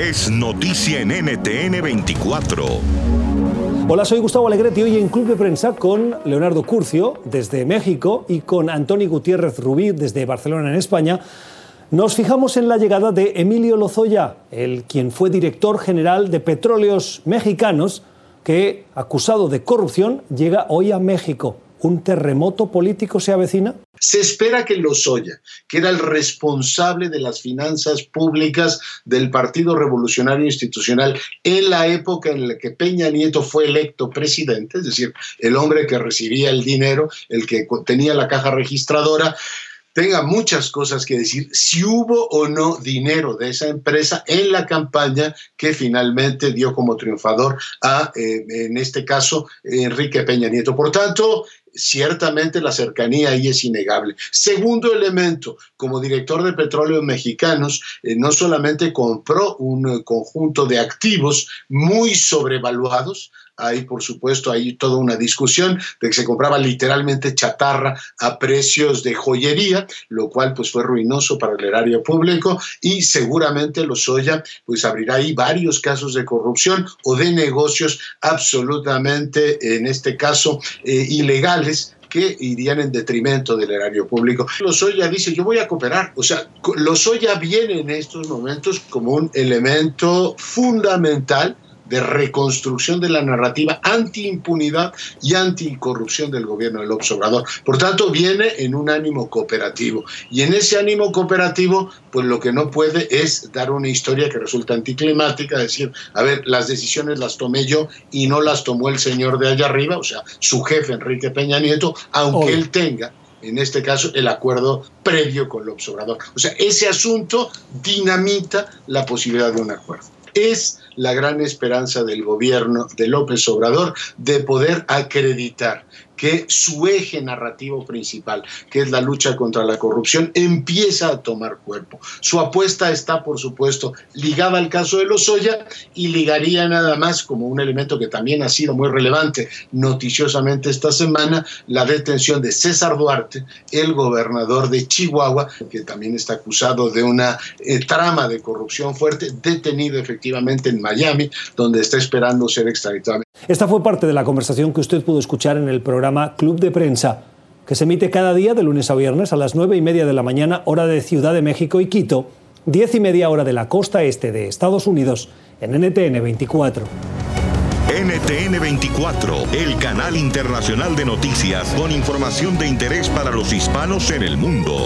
es noticia en NTN 24. Hola, soy Gustavo Alegretti, hoy en Club de Prensa con Leonardo Curcio desde México y con Antoni Gutiérrez Rubí desde Barcelona en España. Nos fijamos en la llegada de Emilio Lozoya, el quien fue director general de Petróleos Mexicanos, que, acusado de corrupción, llega hoy a México. ¿Un terremoto político se avecina? Se espera que Lozoya, que era el responsable de las finanzas públicas del Partido Revolucionario Institucional en la época en la que Peña Nieto fue electo presidente, es decir, el hombre que recibía el dinero, el que tenía la caja registradora, tenga muchas cosas que decir si hubo o no dinero de esa empresa en la campaña que finalmente dio como triunfador a, eh, en este caso, Enrique Peña Nieto. Por tanto, ciertamente la cercanía ahí es innegable. Segundo elemento, como director de Petróleos Mexicanos, eh, no solamente compró un eh, conjunto de activos muy sobrevaluados, hay por supuesto ahí toda una discusión de que se compraba literalmente chatarra a precios de joyería, lo cual pues fue ruinoso para el erario público y seguramente Lozoya pues abrirá ahí varios casos de corrupción o de negocios absolutamente, en este caso, eh, ilegales que irían en detrimento del erario público. Lozoya dice, yo voy a cooperar. O sea, Lozoya viene en estos momentos como un elemento fundamental de reconstrucción de la narrativa anti-impunidad y anticorrupción del gobierno del Obrador. Por tanto, viene en un ánimo cooperativo. Y en ese ánimo cooperativo, pues lo que no puede es dar una historia que resulta anticlimática, decir, a ver, las decisiones las tomé yo y no las tomó el señor de allá arriba, o sea, su jefe Enrique Peña Nieto, aunque él tenga en este caso, el acuerdo previo con el Obrador. O sea, ese asunto dinamita la posibilidad de un acuerdo. Es la gran esperanza del gobierno de López Obrador de poder acreditar que su eje narrativo principal, que es la lucha contra la corrupción, empieza a tomar cuerpo. Su apuesta está, por supuesto, ligada al caso de Lozoya y ligaría nada más como un elemento que también ha sido muy relevante noticiosamente esta semana, la detención de César Duarte, el gobernador de Chihuahua, que también está acusado de una eh, trama de corrupción fuerte, detenido efectivamente en Miami, donde está esperando ser extraditado. Esta fue parte de la conversación que usted pudo escuchar en el programa Club de Prensa, que se emite cada día de lunes a viernes a las nueve y media de la mañana, hora de Ciudad de México y Quito, diez y media hora de la costa este de Estados Unidos, en NTN 24. NTN 24, el canal internacional de noticias con información de interés para los hispanos en el mundo.